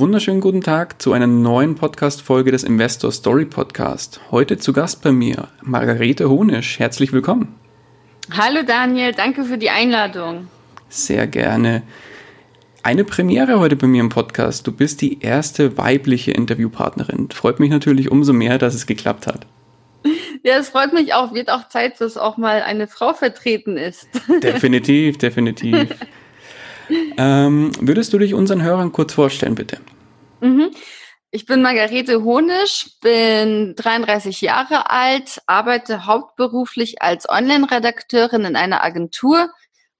Wunderschönen guten Tag zu einer neuen Podcast-Folge des Investor Story Podcast. Heute zu Gast bei mir Margarete Honisch. Herzlich willkommen. Hallo Daniel, danke für die Einladung. Sehr gerne. Eine Premiere heute bei mir im Podcast. Du bist die erste weibliche Interviewpartnerin. Freut mich natürlich umso mehr, dass es geklappt hat. Ja, es freut mich auch. Wird auch Zeit, dass auch mal eine Frau vertreten ist. Definitiv, definitiv. ähm, würdest du dich unseren Hörern kurz vorstellen, bitte? Mhm. Ich bin Margarete Honisch, bin 33 Jahre alt, arbeite hauptberuflich als Online-Redakteurin in einer Agentur,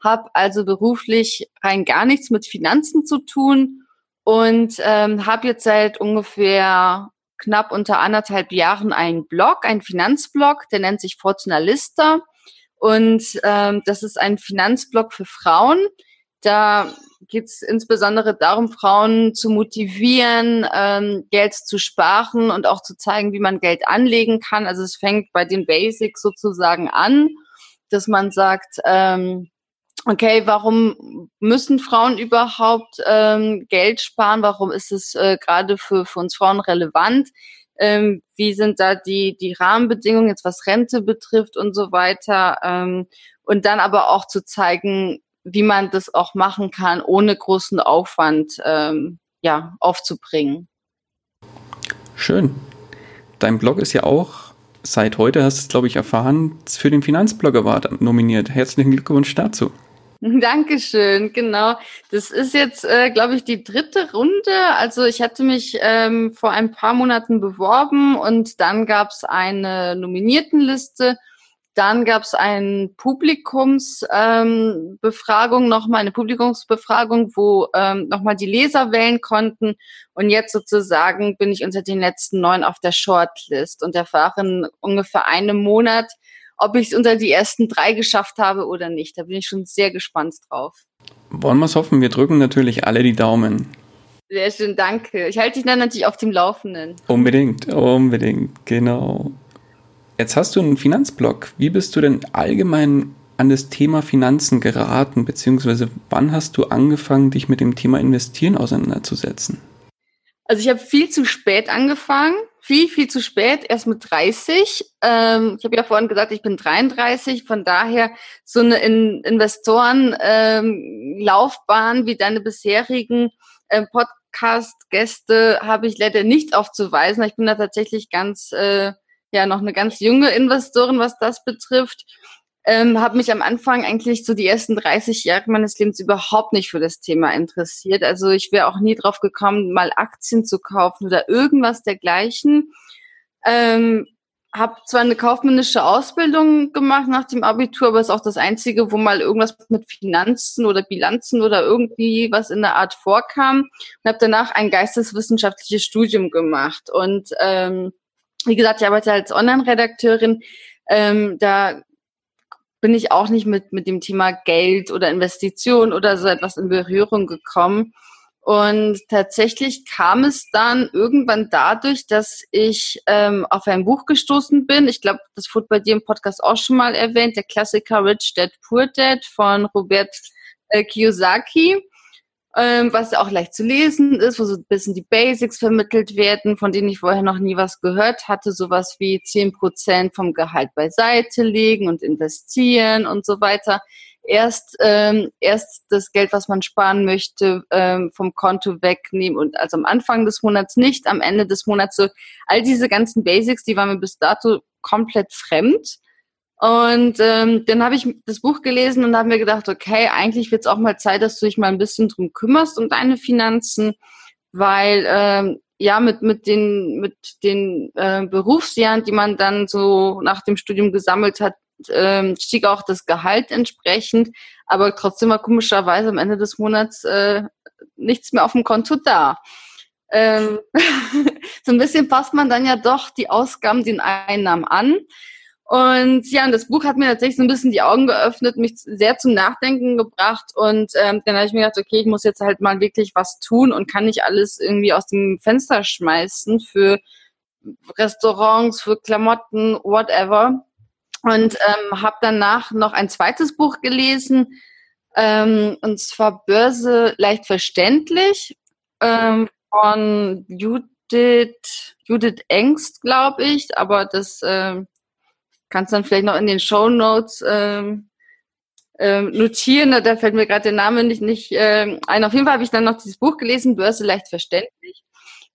habe also beruflich rein gar nichts mit Finanzen zu tun und ähm, habe jetzt seit ungefähr knapp unter anderthalb Jahren einen Blog, einen Finanzblog, der nennt sich Fortunalista und ähm, das ist ein Finanzblog für Frauen. Da geht es insbesondere darum, Frauen zu motivieren, ähm, Geld zu sparen und auch zu zeigen, wie man Geld anlegen kann. Also es fängt bei den Basics sozusagen an, dass man sagt, ähm, okay, warum müssen Frauen überhaupt ähm, Geld sparen? Warum ist es äh, gerade für, für uns Frauen relevant? Ähm, wie sind da die, die Rahmenbedingungen, jetzt was Rente betrifft und so weiter? Ähm, und dann aber auch zu zeigen, wie man das auch machen kann, ohne großen Aufwand ähm, ja, aufzubringen. Schön. Dein Blog ist ja auch seit heute, hast du es, glaube ich, erfahren, für den Finanzblog Award nominiert. Herzlichen Glückwunsch dazu. Dankeschön, genau. Das ist jetzt, äh, glaube ich, die dritte Runde. Also ich hatte mich ähm, vor ein paar Monaten beworben und dann gab es eine Nominiertenliste dann gab es eine Publikumsbefragung, ähm, nochmal eine Publikumsbefragung, wo ähm, nochmal die Leser wählen konnten. Und jetzt sozusagen bin ich unter den letzten neun auf der Shortlist und erfahre in ungefähr einem Monat, ob ich es unter die ersten drei geschafft habe oder nicht. Da bin ich schon sehr gespannt drauf. Wollen wir es hoffen? Wir drücken natürlich alle die Daumen. Sehr schön, danke. Ich halte dich dann natürlich auf dem Laufenden. Unbedingt, unbedingt, genau. Jetzt hast du einen Finanzblog. Wie bist du denn allgemein an das Thema Finanzen geraten, beziehungsweise wann hast du angefangen, dich mit dem Thema Investieren auseinanderzusetzen? Also ich habe viel zu spät angefangen, viel, viel zu spät, erst mit 30. Ähm, ich habe ja vorhin gesagt, ich bin 33, von daher so eine In Investorenlaufbahn ähm, wie deine bisherigen äh, Podcast-Gäste habe ich leider nicht aufzuweisen. Ich bin da tatsächlich ganz äh, ja noch eine ganz junge Investorin, was das betrifft. Ähm, habe mich am Anfang eigentlich so die ersten 30 Jahre meines Lebens überhaupt nicht für das Thema interessiert. Also ich wäre auch nie drauf gekommen, mal Aktien zu kaufen oder irgendwas dergleichen. Ähm, habe zwar eine kaufmännische Ausbildung gemacht nach dem Abitur, aber ist auch das einzige, wo mal irgendwas mit Finanzen oder Bilanzen oder irgendwie was in der Art vorkam. Und habe danach ein geisteswissenschaftliches Studium gemacht und ähm, wie gesagt, ich arbeite als Online-Redakteurin. Ähm, da bin ich auch nicht mit, mit dem Thema Geld oder Investition oder so etwas in Berührung gekommen. Und tatsächlich kam es dann irgendwann dadurch, dass ich ähm, auf ein Buch gestoßen bin. Ich glaube, das wurde bei dir im Podcast auch schon mal erwähnt, der Klassiker Rich Dad Poor Dad von Robert äh, Kiyosaki ähm, was auch leicht zu lesen ist, wo so ein bisschen die Basics vermittelt werden, von denen ich vorher noch nie was gehört hatte, sowas wie zehn Prozent vom Gehalt beiseite legen und investieren und so weiter. Erst, ähm, erst das Geld, was man sparen möchte, ähm, vom Konto wegnehmen und also am Anfang des Monats nicht, am Ende des Monats so. All diese ganzen Basics, die waren mir bis dato komplett fremd. Und ähm, dann habe ich das Buch gelesen und habe mir gedacht, okay, eigentlich wird es auch mal Zeit, dass du dich mal ein bisschen drum kümmerst um deine Finanzen, weil ähm, ja mit mit den mit den äh, Berufsjahren, die man dann so nach dem Studium gesammelt hat, ähm, stieg auch das Gehalt entsprechend, aber trotzdem war komischerweise am Ende des Monats äh, nichts mehr auf dem Konto da. ähm, so ein bisschen passt man dann ja doch die Ausgaben den Einnahmen an. Und ja, und das Buch hat mir tatsächlich so ein bisschen die Augen geöffnet, mich sehr zum Nachdenken gebracht. Und ähm, dann habe ich mir gedacht, okay, ich muss jetzt halt mal wirklich was tun und kann nicht alles irgendwie aus dem Fenster schmeißen für Restaurants, für Klamotten, whatever. Und ähm, habe danach noch ein zweites Buch gelesen, ähm, und zwar Börse leicht verständlich ähm, von Judith, Judith Engst, glaube ich, aber das ähm, kannst dann vielleicht noch in den Show Notes ähm, ähm, notieren. Da fällt mir gerade der Name nicht, nicht ähm, ein. Auf jeden Fall habe ich dann noch dieses Buch gelesen, Börse leicht verständlich.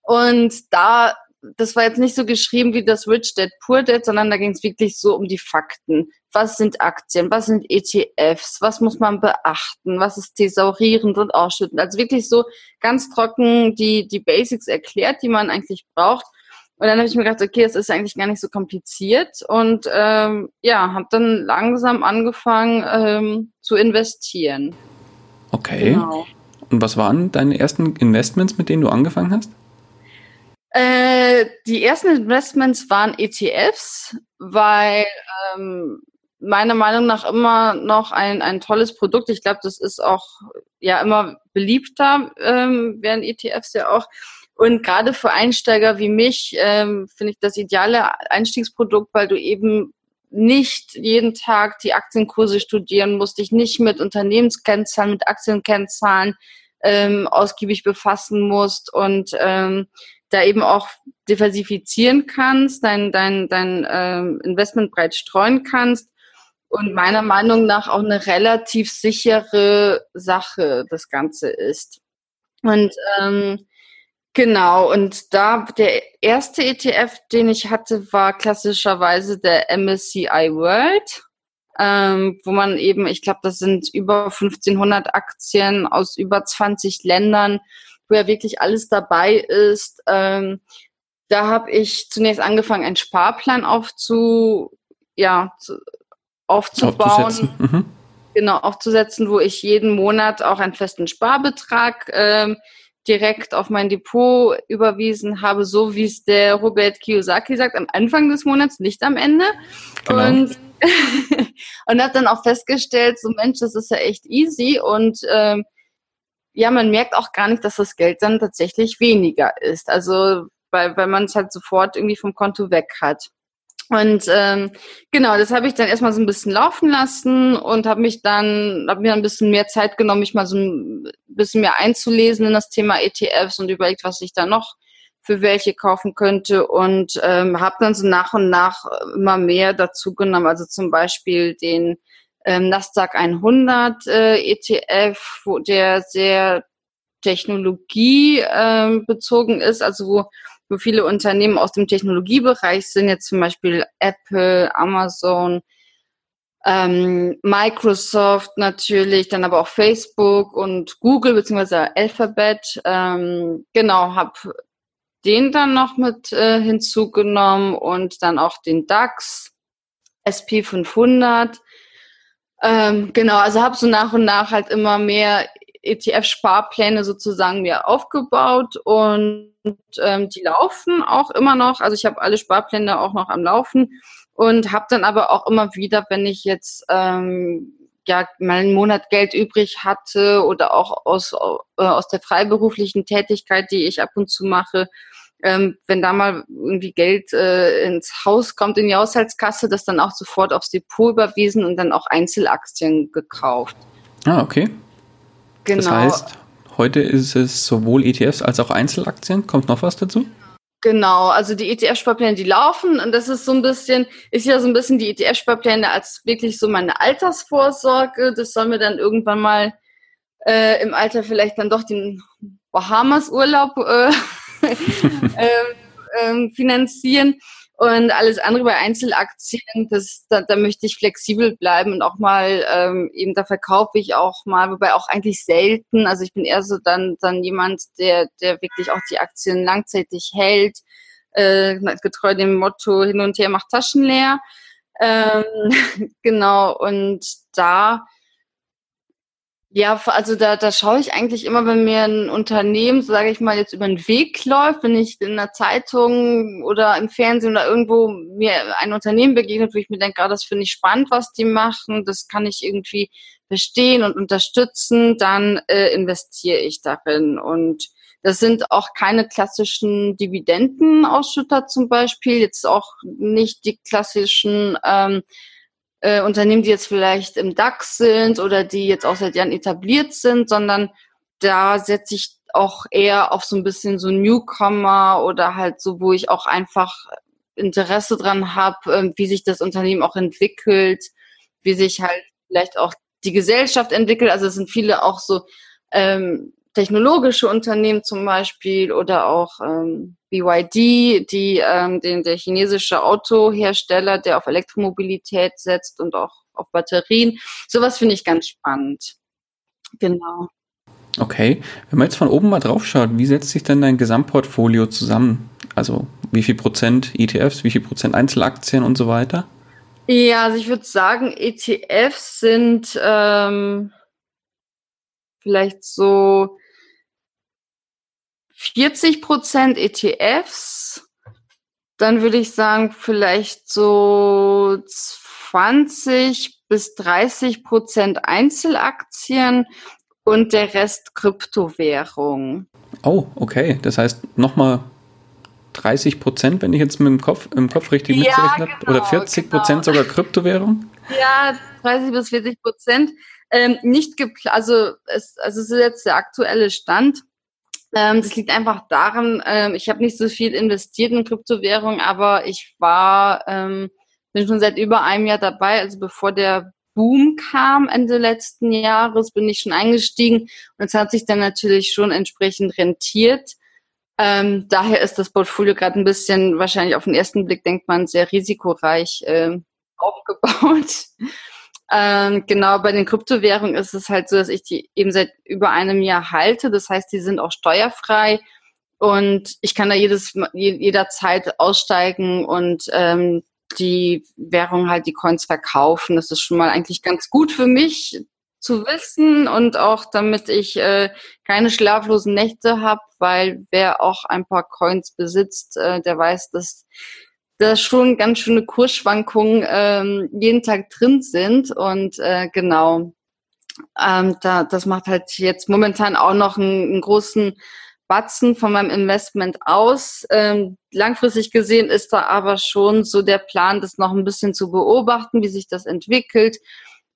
Und da das war jetzt nicht so geschrieben wie das Rich Dad Poor Dad, sondern da ging es wirklich so um die Fakten. Was sind Aktien? Was sind ETFs? Was muss man beachten? Was ist thesaurierend und ausschüttend? Also wirklich so ganz trocken die, die Basics erklärt, die man eigentlich braucht. Und dann habe ich mir gedacht, okay, das ist eigentlich gar nicht so kompliziert und ähm, ja, habe dann langsam angefangen ähm, zu investieren. Okay. Genau. Und was waren deine ersten Investments, mit denen du angefangen hast? Äh, die ersten Investments waren ETFs, weil ähm, meiner Meinung nach immer noch ein, ein tolles Produkt. Ich glaube, das ist auch ja immer beliebter, ähm, werden ETFs ja auch. Und gerade für Einsteiger wie mich ähm, finde ich das ideale Einstiegsprodukt, weil du eben nicht jeden Tag die Aktienkurse studieren musst, dich nicht mit Unternehmenskennzahlen, mit Aktienkennzahlen ähm, ausgiebig befassen musst und ähm, da eben auch diversifizieren kannst, dein, dein, dein ähm, Investment breit streuen kannst und meiner Meinung nach auch eine relativ sichere Sache das Ganze ist. Und ähm, genau, und da der erste ETF, den ich hatte, war klassischerweise der MSCI World. Ähm, wo man eben, ich glaube, das sind über 1500 Aktien aus über 20 Ländern wo ja wirklich alles dabei ist. Ähm, da habe ich zunächst angefangen, einen Sparplan aufzu, ja, zu, aufzubauen. Mhm. Genau, aufzusetzen, wo ich jeden Monat auch einen festen Sparbetrag ähm, direkt auf mein Depot überwiesen habe, so wie es der Robert Kiyosaki sagt, am Anfang des Monats, nicht am Ende. Genau. Und, und habe dann auch festgestellt, so Mensch, das ist ja echt easy und ähm, ja, man merkt auch gar nicht, dass das Geld dann tatsächlich weniger ist. Also weil, weil man es halt sofort irgendwie vom Konto weg hat. Und ähm, genau, das habe ich dann erstmal so ein bisschen laufen lassen und habe mich dann, habe mir ein bisschen mehr Zeit genommen, mich mal so ein bisschen mehr einzulesen in das Thema ETFs und überlegt, was ich da noch für welche kaufen könnte und ähm, habe dann so nach und nach immer mehr dazu genommen, also zum Beispiel den ähm, Nasdaq 100 äh, ETF, wo der sehr Technologie äh, bezogen ist, also wo, wo viele Unternehmen aus dem Technologiebereich sind, jetzt zum Beispiel Apple, Amazon, ähm, Microsoft natürlich, dann aber auch Facebook und Google beziehungsweise Alphabet. Ähm, genau, habe den dann noch mit äh, hinzugenommen und dann auch den DAX, SP 500 ähm, genau, also habe so nach und nach halt immer mehr ETF-Sparpläne sozusagen mir aufgebaut und ähm, die laufen auch immer noch. Also ich habe alle Sparpläne auch noch am Laufen und habe dann aber auch immer wieder, wenn ich jetzt ähm, ja mal einen Monat Geld übrig hatte oder auch aus, äh, aus der freiberuflichen Tätigkeit, die ich ab und zu mache, ähm, wenn da mal irgendwie Geld äh, ins Haus kommt, in die Haushaltskasse, das dann auch sofort aufs Depot überwiesen und dann auch Einzelaktien gekauft. Ah, okay. Genau. Das heißt, heute ist es sowohl ETFs als auch Einzelaktien. Kommt noch was dazu? Genau, also die ETF-Sparpläne, die laufen und das ist so ein bisschen, ist ja so ein bisschen die ETF-Sparpläne als wirklich so meine Altersvorsorge. Das soll mir dann irgendwann mal äh, im Alter vielleicht dann doch den Bahamas-Urlaub äh, ähm, finanzieren. Und alles andere bei Einzelaktien, das, da, da möchte ich flexibel bleiben und auch mal, ähm, eben da verkaufe ich auch mal, wobei auch eigentlich selten. Also ich bin eher so dann, dann jemand, der, der wirklich auch die Aktien langzeitig hält, äh, getreu dem Motto hin und her macht Taschen leer. Ähm, genau, und da Ja, also da, da schaue ich eigentlich immer, wenn mir ein Unternehmen, sage ich mal, jetzt über den Weg läuft, wenn ich in einer Zeitung oder im Fernsehen oder irgendwo mir ein Unternehmen begegnet, wo ich mir denke, ah, das finde ich spannend, was die machen, das kann ich irgendwie verstehen und unterstützen, dann äh, investiere ich darin. Und das sind auch keine klassischen Dividendenausschütter zum Beispiel, jetzt auch nicht die klassischen ähm, äh, Unternehmen, die jetzt vielleicht im DAX sind oder die jetzt auch seit Jahren etabliert sind, sondern da setze ich auch eher auf so ein bisschen so Newcomer oder halt so, wo ich auch einfach Interesse dran habe, äh, wie sich das Unternehmen auch entwickelt, wie sich halt vielleicht auch die Gesellschaft entwickelt. Also es sind viele auch so ähm, technologische Unternehmen zum Beispiel oder auch ähm, BYD, die ähm, den, der chinesische Autohersteller, der auf Elektromobilität setzt und auch auf Batterien. Sowas finde ich ganz spannend. Genau. Okay, wenn man jetzt von oben mal drauf schaut, wie setzt sich denn dein Gesamtportfolio zusammen? Also wie viel Prozent ETFs, wie viel Prozent Einzelaktien und so weiter? Ja, also ich würde sagen, ETFs sind ähm, vielleicht so 40 Prozent ETFs, dann würde ich sagen, vielleicht so 20 bis 30 Prozent Einzelaktien und der Rest Kryptowährung. Oh, okay. Das heißt nochmal 30 Prozent, wenn ich jetzt mit dem Kopf, im Kopf richtig ja, mitrechne, genau, oder 40 Prozent genau. sogar Kryptowährung? Ja, 30 bis 40 Prozent. Ähm, nicht geplant, also es, also es ist jetzt der aktuelle Stand. Ähm, das liegt einfach daran, ähm, ich habe nicht so viel investiert in Kryptowährungen, aber ich war, ähm, bin schon seit über einem Jahr dabei, also bevor der Boom kam Ende letzten Jahres, bin ich schon eingestiegen und es hat sich dann natürlich schon entsprechend rentiert. Ähm, daher ist das Portfolio gerade ein bisschen, wahrscheinlich auf den ersten Blick denkt man, sehr risikoreich äh, aufgebaut. Ähm, genau, bei den Kryptowährungen ist es halt so, dass ich die eben seit über einem Jahr halte. Das heißt, die sind auch steuerfrei und ich kann da jedes, jederzeit aussteigen und ähm, die Währung halt, die Coins verkaufen. Das ist schon mal eigentlich ganz gut für mich zu wissen und auch damit ich äh, keine schlaflosen Nächte habe, weil wer auch ein paar Coins besitzt, äh, der weiß, dass da schon ganz schöne Kursschwankungen ähm, jeden Tag drin sind. Und äh, genau, ähm, da, das macht halt jetzt momentan auch noch einen, einen großen Batzen von meinem Investment aus. Ähm, langfristig gesehen ist da aber schon so der Plan, das noch ein bisschen zu beobachten, wie sich das entwickelt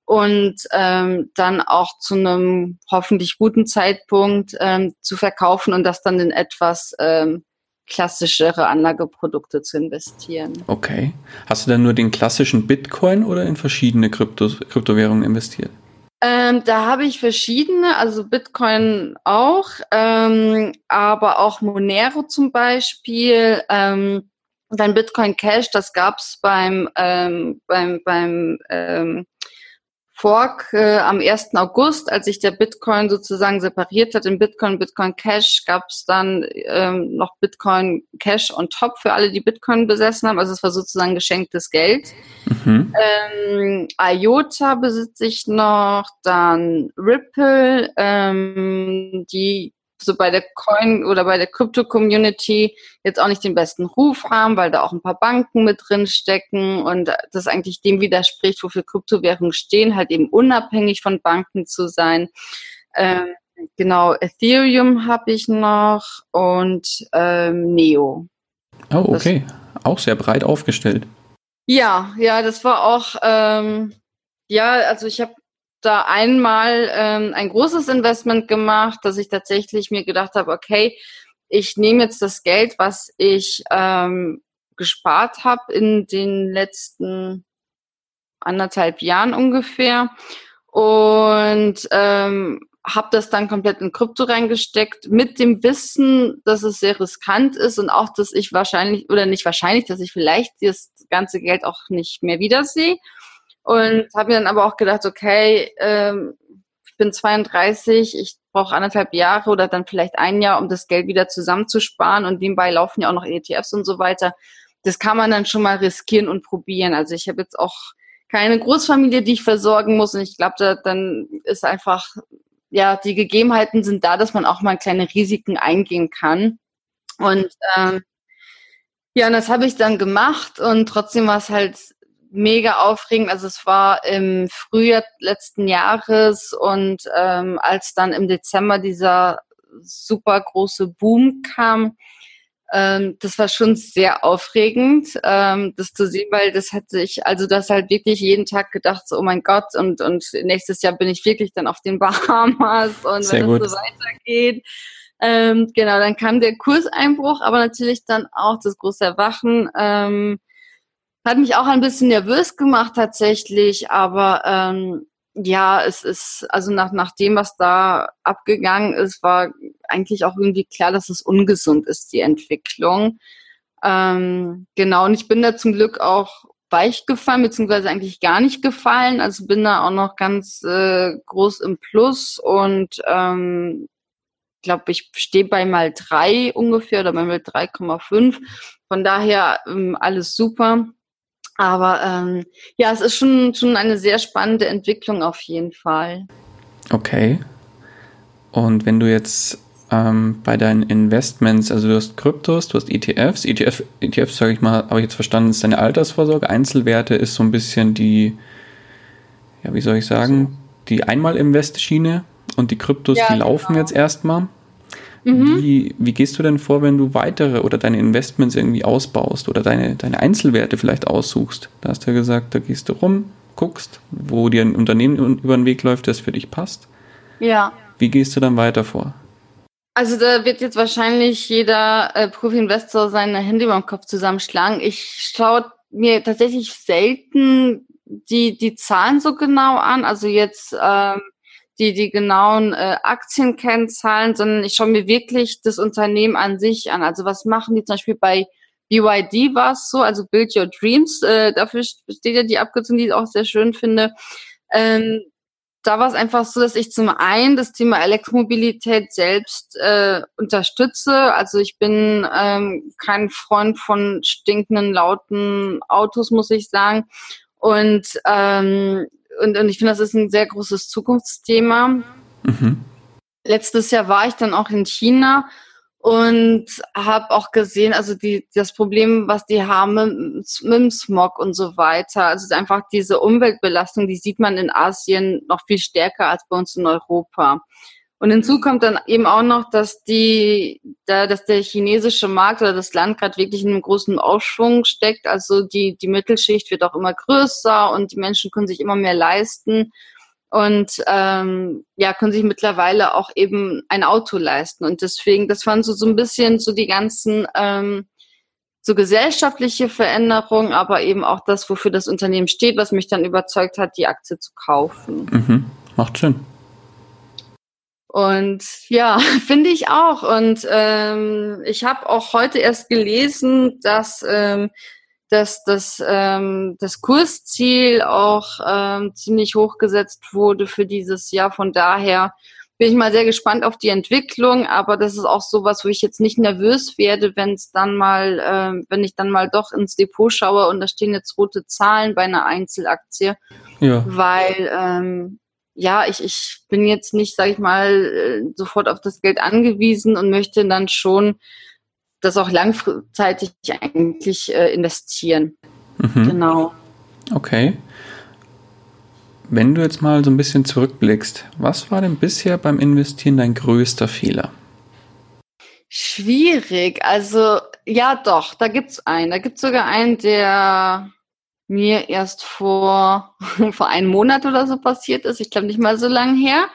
und ähm, dann auch zu einem hoffentlich guten Zeitpunkt ähm, zu verkaufen und das dann in etwas ähm, klassischere Anlageprodukte zu investieren. Okay. Hast du dann nur den klassischen Bitcoin oder in verschiedene Krypto Kryptowährungen investiert? Ähm, da habe ich verschiedene, also Bitcoin auch, ähm, aber auch Monero zum Beispiel. Ähm, dann Bitcoin Cash, das gab es beim, ähm, beim, beim ähm, Fork äh, am 1. August, als sich der Bitcoin sozusagen separiert hat in Bitcoin, Bitcoin Cash, gab es dann ähm, noch Bitcoin Cash on top für alle, die Bitcoin besessen haben. Also es war sozusagen geschenktes Geld. Mhm. Ähm, IOTA besitze ich noch, dann Ripple, ähm, die so bei der Coin oder bei der Crypto-Community jetzt auch nicht den besten Ruf haben, weil da auch ein paar Banken mit drin stecken und das eigentlich dem widerspricht, wofür Kryptowährungen stehen, halt eben unabhängig von Banken zu sein. Ähm, genau, Ethereum habe ich noch und ähm, Neo. Oh, okay. Das, auch sehr breit aufgestellt. Ja, ja, das war auch, ähm, ja, also ich habe da einmal ähm, ein großes Investment gemacht, dass ich tatsächlich mir gedacht habe, okay, ich nehme jetzt das Geld, was ich ähm, gespart habe in den letzten anderthalb Jahren ungefähr und ähm, habe das dann komplett in Krypto reingesteckt mit dem Wissen, dass es sehr riskant ist und auch, dass ich wahrscheinlich oder nicht wahrscheinlich, dass ich vielleicht das ganze Geld auch nicht mehr wiedersehe. Und habe mir dann aber auch gedacht, okay, ähm, ich bin 32, ich brauche anderthalb Jahre oder dann vielleicht ein Jahr, um das Geld wieder zusammenzusparen. Und nebenbei laufen ja auch noch ETFs und so weiter. Das kann man dann schon mal riskieren und probieren. Also ich habe jetzt auch keine Großfamilie, die ich versorgen muss. Und ich glaube, da, dann ist einfach ja, die Gegebenheiten sind da, dass man auch mal kleine Risiken eingehen kann. Und ähm, ja, und das habe ich dann gemacht und trotzdem war es halt mega aufregend. Also es war im Frühjahr letzten Jahres und ähm, als dann im Dezember dieser super große Boom kam, ähm, das war schon sehr aufregend, ähm, das zu sehen, weil das hatte ich, also das halt wirklich jeden Tag gedacht, so, oh mein Gott, und, und nächstes Jahr bin ich wirklich dann auf den Bahamas und sehr wenn es so weitergeht. Ähm, genau, dann kam der Kurseinbruch, aber natürlich dann auch das große Erwachen. Ähm, hat mich auch ein bisschen nervös gemacht tatsächlich, aber ähm, ja, es ist, also nach, nach dem, was da abgegangen ist, war eigentlich auch irgendwie klar, dass es ungesund ist, die Entwicklung. Ähm, genau, und ich bin da zum Glück auch weich gefallen, beziehungsweise eigentlich gar nicht gefallen. Also bin da auch noch ganz äh, groß im Plus und ähm, glaube, ich stehe bei mal drei ungefähr oder bei mal 3,5. Von daher ähm, alles super. Aber ähm, ja, es ist schon, schon eine sehr spannende Entwicklung auf jeden Fall. Okay. Und wenn du jetzt ähm, bei deinen Investments, also du hast Kryptos, du hast ETFs, ETF, ETFs, sage ich mal, habe ich jetzt verstanden, ist deine Altersvorsorge, Einzelwerte ist so ein bisschen die, ja, wie soll ich sagen, die Einmal-Invest-Schiene und die Kryptos, ja, die laufen genau. jetzt erstmal. Mhm. Wie, wie gehst du denn vor, wenn du weitere oder deine Investments irgendwie ausbaust oder deine, deine Einzelwerte vielleicht aussuchst? Da hast du ja gesagt, da gehst du rum, guckst, wo dir ein Unternehmen über den Weg läuft, das für dich passt. Ja. Wie gehst du dann weiter vor? Also da wird jetzt wahrscheinlich jeder äh, Profi-Investor seine Hände über den Kopf zusammenschlagen. Ich schaue mir tatsächlich selten die, die Zahlen so genau an. Also jetzt ähm, die, die genauen äh, Aktienkennzahlen, sondern ich schaue mir wirklich das Unternehmen an sich an. Also was machen die zum Beispiel bei BYD war es so, also Build Your Dreams, äh, dafür steht ja die Abkürzung, die ich auch sehr schön finde. Ähm, da war es einfach so, dass ich zum einen das Thema Elektromobilität selbst äh, unterstütze. Also ich bin ähm, kein Freund von stinkenden, lauten Autos, muss ich sagen. Und ähm, und, und ich finde, das ist ein sehr großes Zukunftsthema. Mhm. Letztes Jahr war ich dann auch in China und habe auch gesehen, also die, das Problem, was die haben mit, mit dem Smog und so weiter. Also einfach diese Umweltbelastung, die sieht man in Asien noch viel stärker als bei uns in Europa. Und hinzu kommt dann eben auch noch, dass die, da, dass der chinesische Markt oder das Land gerade wirklich in einem großen Aufschwung steckt. Also die, die Mittelschicht wird auch immer größer und die Menschen können sich immer mehr leisten und ähm, ja, können sich mittlerweile auch eben ein Auto leisten. Und deswegen, das waren so, so ein bisschen so die ganzen ähm, so gesellschaftliche Veränderungen, aber eben auch das, wofür das Unternehmen steht, was mich dann überzeugt hat, die Aktie zu kaufen. Mhm. Macht Sinn. Und ja, finde ich auch. Und ähm, ich habe auch heute erst gelesen, dass, ähm, dass, dass ähm, das Kursziel auch ähm, ziemlich hochgesetzt wurde für dieses Jahr. Von daher bin ich mal sehr gespannt auf die Entwicklung. Aber das ist auch sowas, wo ich jetzt nicht nervös werde, wenn es dann mal, ähm, wenn ich dann mal doch ins Depot schaue und da stehen jetzt rote Zahlen bei einer Einzelaktie. Ja. Weil ähm, ja, ich, ich bin jetzt nicht, sage ich mal, äh, sofort auf das Geld angewiesen und möchte dann schon das auch langfristig eigentlich äh, investieren. Mhm. Genau. Okay. Wenn du jetzt mal so ein bisschen zurückblickst, was war denn bisher beim Investieren dein größter Fehler? Schwierig. Also ja, doch, da gibt's einen. Da gibt's sogar einen, der mir erst vor, vor einem Monat oder so passiert ist. Ich glaube nicht mal so lange her.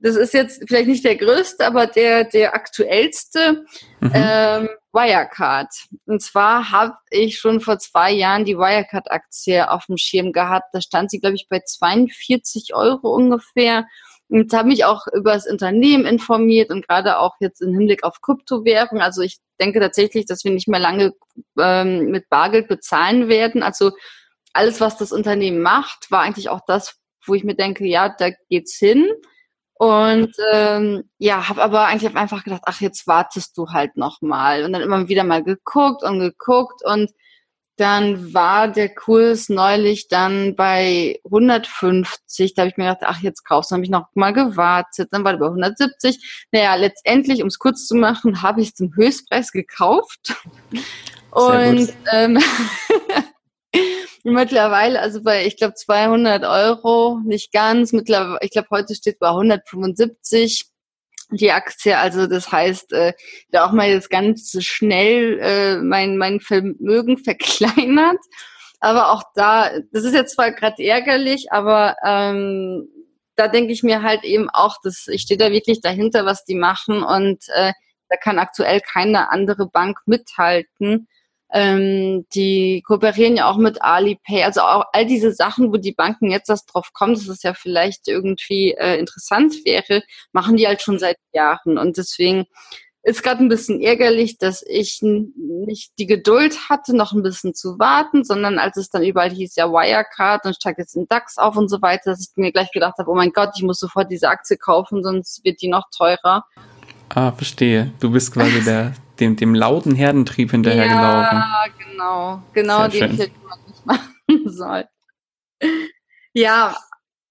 Das ist jetzt vielleicht nicht der größte, aber der, der aktuellste mhm. ähm, Wirecard. Und zwar habe ich schon vor zwei Jahren die Wirecard-Aktie auf dem Schirm gehabt. Da stand sie, glaube ich, bei 42 Euro ungefähr. Und habe mich auch über das Unternehmen informiert und gerade auch jetzt im Hinblick auf Kryptowährung. Also ich denke tatsächlich, dass wir nicht mehr lange ähm, mit Bargeld bezahlen werden. Also alles, was das Unternehmen macht, war eigentlich auch das, wo ich mir denke, ja, da geht's hin. Und ähm, ja, habe aber eigentlich einfach gedacht, ach, jetzt wartest du halt noch mal. Und dann immer wieder mal geguckt und geguckt und dann war der Kurs neulich dann bei 150. Da habe ich mir gedacht, ach, jetzt kaufst du. Dann habe ich noch mal gewartet. Dann war er bei 170. Naja, letztendlich, um es kurz zu machen, habe ich es zum Höchstpreis gekauft. Und ähm, mittlerweile, also bei, ich glaube, 200 Euro, nicht ganz. Mittlerweile, ich glaube, heute steht bei 175 die Aktie. Also das heißt, äh, da auch mal jetzt ganz schnell äh, mein, mein Vermögen verkleinert. Aber auch da, das ist jetzt zwar gerade ärgerlich, aber ähm, da denke ich mir halt eben auch, dass ich stehe da wirklich dahinter, was die machen und äh, da kann aktuell keine andere Bank mithalten. Ähm, die kooperieren ja auch mit Alipay, also auch all diese Sachen, wo die Banken jetzt erst drauf kommen, dass es ja vielleicht irgendwie äh, interessant wäre, machen die halt schon seit Jahren. Und deswegen ist gerade ein bisschen ärgerlich, dass ich nicht die Geduld hatte, noch ein bisschen zu warten, sondern als es dann überall hieß, ja Wirecard und steigt jetzt in DAX auf und so weiter, dass ich mir gleich gedacht habe, oh mein Gott, ich muss sofort diese Aktie kaufen, sonst wird die noch teurer. Ah, verstehe. Du bist quasi der, dem, dem lauten Herdentrieb hinterhergelaufen. Ja, genau. Genau, Sehr den hätte man nicht machen soll. Ja,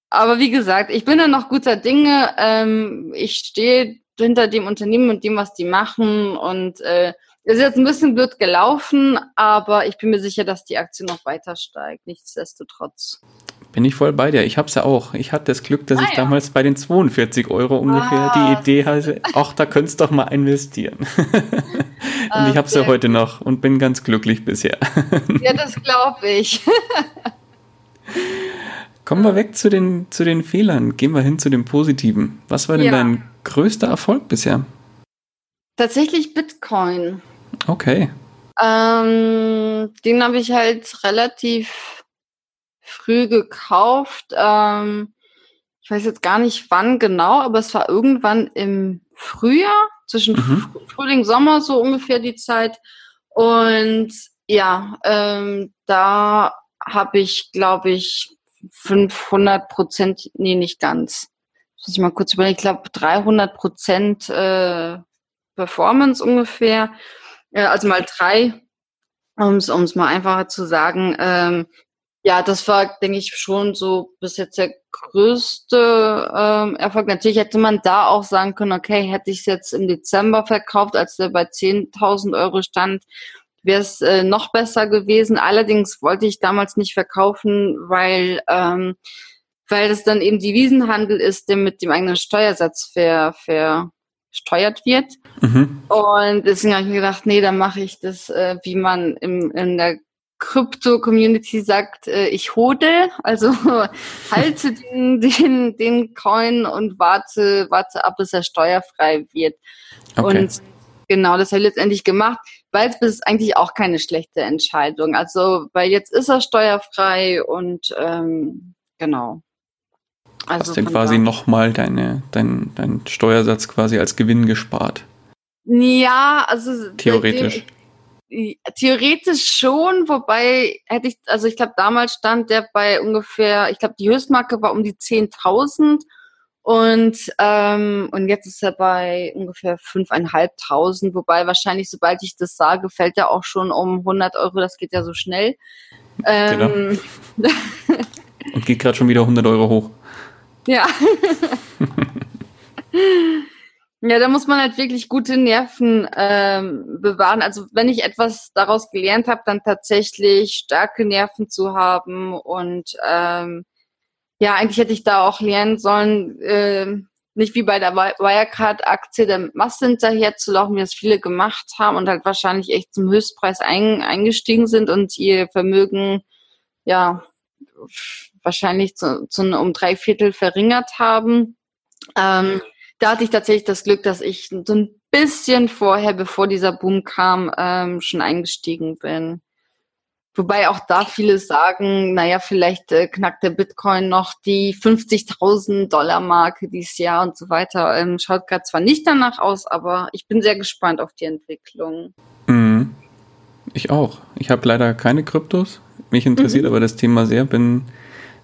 aber wie gesagt, ich bin da noch guter Dinge. Ähm, ich stehe hinter dem Unternehmen und dem, was die machen. Und äh, es ist jetzt ein bisschen blöd gelaufen, aber ich bin mir sicher, dass die Aktie noch weiter steigt. Nichtsdestotrotz. Bin ich voll bei dir. Ich habe es ja auch. Ich hatte das Glück, dass ah, ich ja. damals bei den 42 Euro ungefähr ah. die Idee hatte, ach, da könntest du doch mal investieren. und ah, ich habe es ja heute noch und bin ganz glücklich bisher. ja, das glaube ich. Kommen wir weg zu den, zu den Fehlern. Gehen wir hin zu den Positiven. Was war denn ja. dein größter Erfolg bisher? Tatsächlich Bitcoin. Okay. Ähm, den habe ich halt relativ früh gekauft. Ähm, ich weiß jetzt gar nicht wann genau, aber es war irgendwann im Frühjahr, zwischen mhm. Frühling, Sommer, so ungefähr die Zeit. Und ja, ähm, da habe ich, glaube ich, 500 Prozent, nee, nicht ganz. Muss ich mal kurz überlegen, ich glaube 300 Prozent äh, Performance ungefähr. Äh, also mal drei, um es mal einfacher zu sagen. Ähm, ja, das war, denke ich, schon so bis jetzt der größte ähm, Erfolg. Natürlich hätte man da auch sagen können, okay, hätte ich es jetzt im Dezember verkauft, als der bei 10.000 Euro stand, wäre es äh, noch besser gewesen. Allerdings wollte ich damals nicht verkaufen, weil ähm, weil das dann eben Devisenhandel ist, der mit dem eigenen Steuersatz ver, versteuert wird. Mhm. Und deswegen habe ich mir gedacht, nee, dann mache ich das, äh, wie man im, in der Krypto-Community sagt, äh, ich hodel, also halte den, den, den Coin und warte, warte ab, bis er steuerfrei wird. Okay. Und genau, das habe ich letztendlich gemacht, weil es ist eigentlich auch keine schlechte Entscheidung. Also, weil jetzt ist er steuerfrei und ähm, genau. Also Hast du quasi nochmal deine, dein, dein Steuersatz quasi als Gewinn gespart? Ja, also theoretisch. Theoretisch schon, wobei hätte ich, also ich glaube, damals stand der bei ungefähr, ich glaube, die Höchstmarke war um die 10.000 und, ähm, und jetzt ist er bei ungefähr 5.500, wobei wahrscheinlich, sobald ich das sage, fällt er auch schon um 100 Euro, das geht ja so schnell. Genau. Ähm, und geht gerade schon wieder 100 Euro hoch. Ja. Ja, da muss man halt wirklich gute Nerven ähm, bewahren. Also wenn ich etwas daraus gelernt habe, dann tatsächlich starke Nerven zu haben. Und ähm, ja, eigentlich hätte ich da auch lernen sollen, äh, nicht wie bei der Wirecard-Aktie der Masse hinterher zu laufen, wie das viele gemacht haben und halt wahrscheinlich echt zum Höchstpreis ein, eingestiegen sind und ihr Vermögen ja wahrscheinlich zu, zu um drei Viertel verringert haben. Ähm, da hatte ich tatsächlich das Glück, dass ich so ein bisschen vorher, bevor dieser Boom kam, ähm, schon eingestiegen bin. Wobei auch da viele sagen, naja, vielleicht äh, knackt der Bitcoin noch die 50.000 Dollar Marke dieses Jahr und so weiter. Ähm, schaut gerade zwar nicht danach aus, aber ich bin sehr gespannt auf die Entwicklung. Mhm. Ich auch. Ich habe leider keine Kryptos. Mich interessiert mhm. aber das Thema sehr. Bin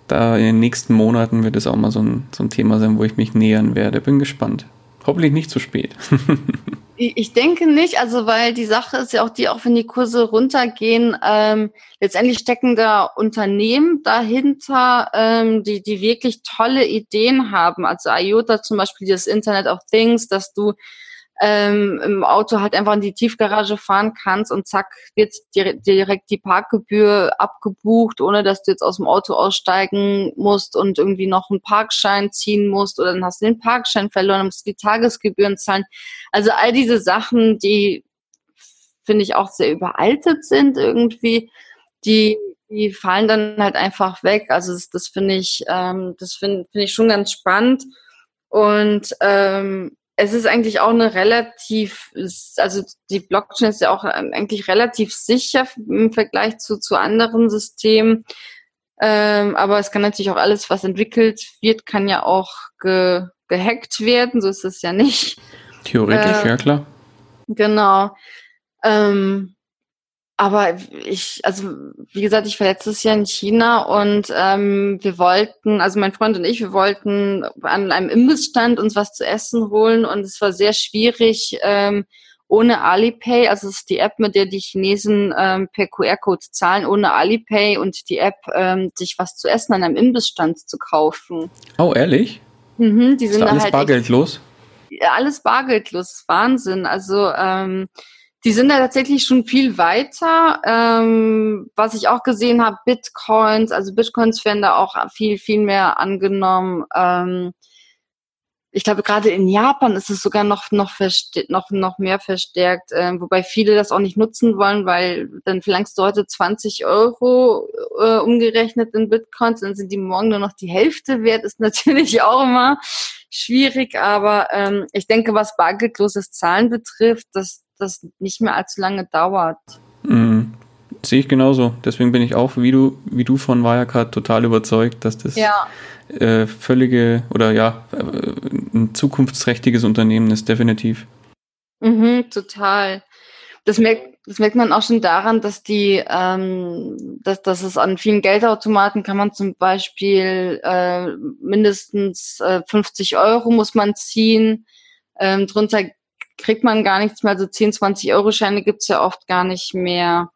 da in den nächsten Monaten wird es auch mal so ein, so ein Thema sein, wo ich mich nähern werde. Bin gespannt. Hoffentlich nicht zu spät. Ich denke nicht, also weil die Sache ist ja auch die, auch wenn die Kurse runtergehen, ähm, letztendlich stecken da Unternehmen dahinter, ähm, die, die wirklich tolle Ideen haben. Also IOTA zum Beispiel, das Internet of Things, dass du ähm, im Auto halt einfach in die Tiefgarage fahren kannst und zack, wird direkt die Parkgebühr abgebucht, ohne dass du jetzt aus dem Auto aussteigen musst und irgendwie noch einen Parkschein ziehen musst oder dann hast du den Parkschein verloren, musst die Tagesgebühren zahlen. Also all diese Sachen, die finde ich auch sehr überaltet sind irgendwie, die die fallen dann halt einfach weg. Also das, das finde ich, ähm, das finde find ich schon ganz spannend. Und ähm, es ist eigentlich auch eine relativ, also die Blockchain ist ja auch eigentlich relativ sicher im Vergleich zu, zu anderen Systemen. Ähm, aber es kann natürlich auch alles, was entwickelt wird, kann ja auch ge, gehackt werden. So ist es ja nicht. Theoretisch, äh, ja klar. Genau. Ähm, aber ich, also wie gesagt, ich war letztes Jahr in China und ähm, wir wollten, also mein Freund und ich, wir wollten an einem Imbissstand uns was zu essen holen und es war sehr schwierig ähm, ohne Alipay, also es ist die App, mit der die Chinesen ähm, per QR-Code zahlen, ohne Alipay und die App, ähm, sich was zu essen an einem Imbissstand zu kaufen. Oh, ehrlich? Mhm, die sind ist da alles halt bargeldlos? Echt, alles bargeldlos, Wahnsinn. Also ähm, die sind da tatsächlich schon viel weiter. Ähm, was ich auch gesehen habe, Bitcoins, also Bitcoins werden da auch viel, viel mehr angenommen. Ähm, ich glaube, gerade in Japan ist es sogar noch, noch, noch, noch mehr verstärkt, äh, wobei viele das auch nicht nutzen wollen, weil dann verlangst du heute 20 Euro äh, umgerechnet in Bitcoins, dann sind die morgen nur noch die Hälfte wert, ist natürlich auch immer schwierig, aber ähm, ich denke, was bargeldloses Zahlen betrifft, das, das nicht mehr allzu lange dauert. Mhm. Sehe ich genauso. Deswegen bin ich auch, wie du, wie du von Wirecard, total überzeugt, dass das ja. äh, völlige oder ja, äh, ein zukunftsträchtiges Unternehmen ist, definitiv. Mhm, total. Das merkt, das merkt man auch schon daran, dass die, ähm, dass, dass es an vielen Geldautomaten kann man zum Beispiel äh, mindestens äh, 50 Euro muss man ziehen. Ähm, drunter kriegt man gar nichts mehr. Also 10, 20 Euro Scheine gibt's ja oft gar nicht mehr.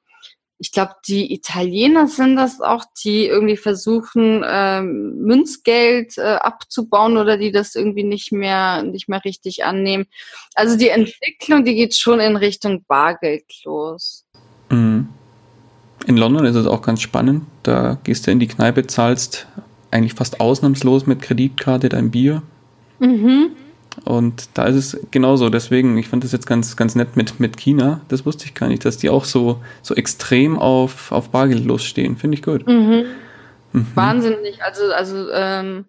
Ich glaube, die Italiener sind das auch, die irgendwie versuchen, ähm, Münzgeld äh, abzubauen oder die das irgendwie nicht mehr, nicht mehr richtig annehmen. Also die Entwicklung, die geht schon in Richtung Bargeld los. Mhm. In London ist es auch ganz spannend. Da gehst du in die Kneipe, zahlst eigentlich fast ausnahmslos mit Kreditkarte dein Bier. Mhm. Und da ist es genauso. Deswegen, ich fand das jetzt ganz, ganz nett mit, mit China. Das wusste ich gar nicht, dass die auch so, so extrem auf, auf Bargeld losstehen. Finde ich gut. Mhm. Mhm. Wahnsinnig. Also, also ähm,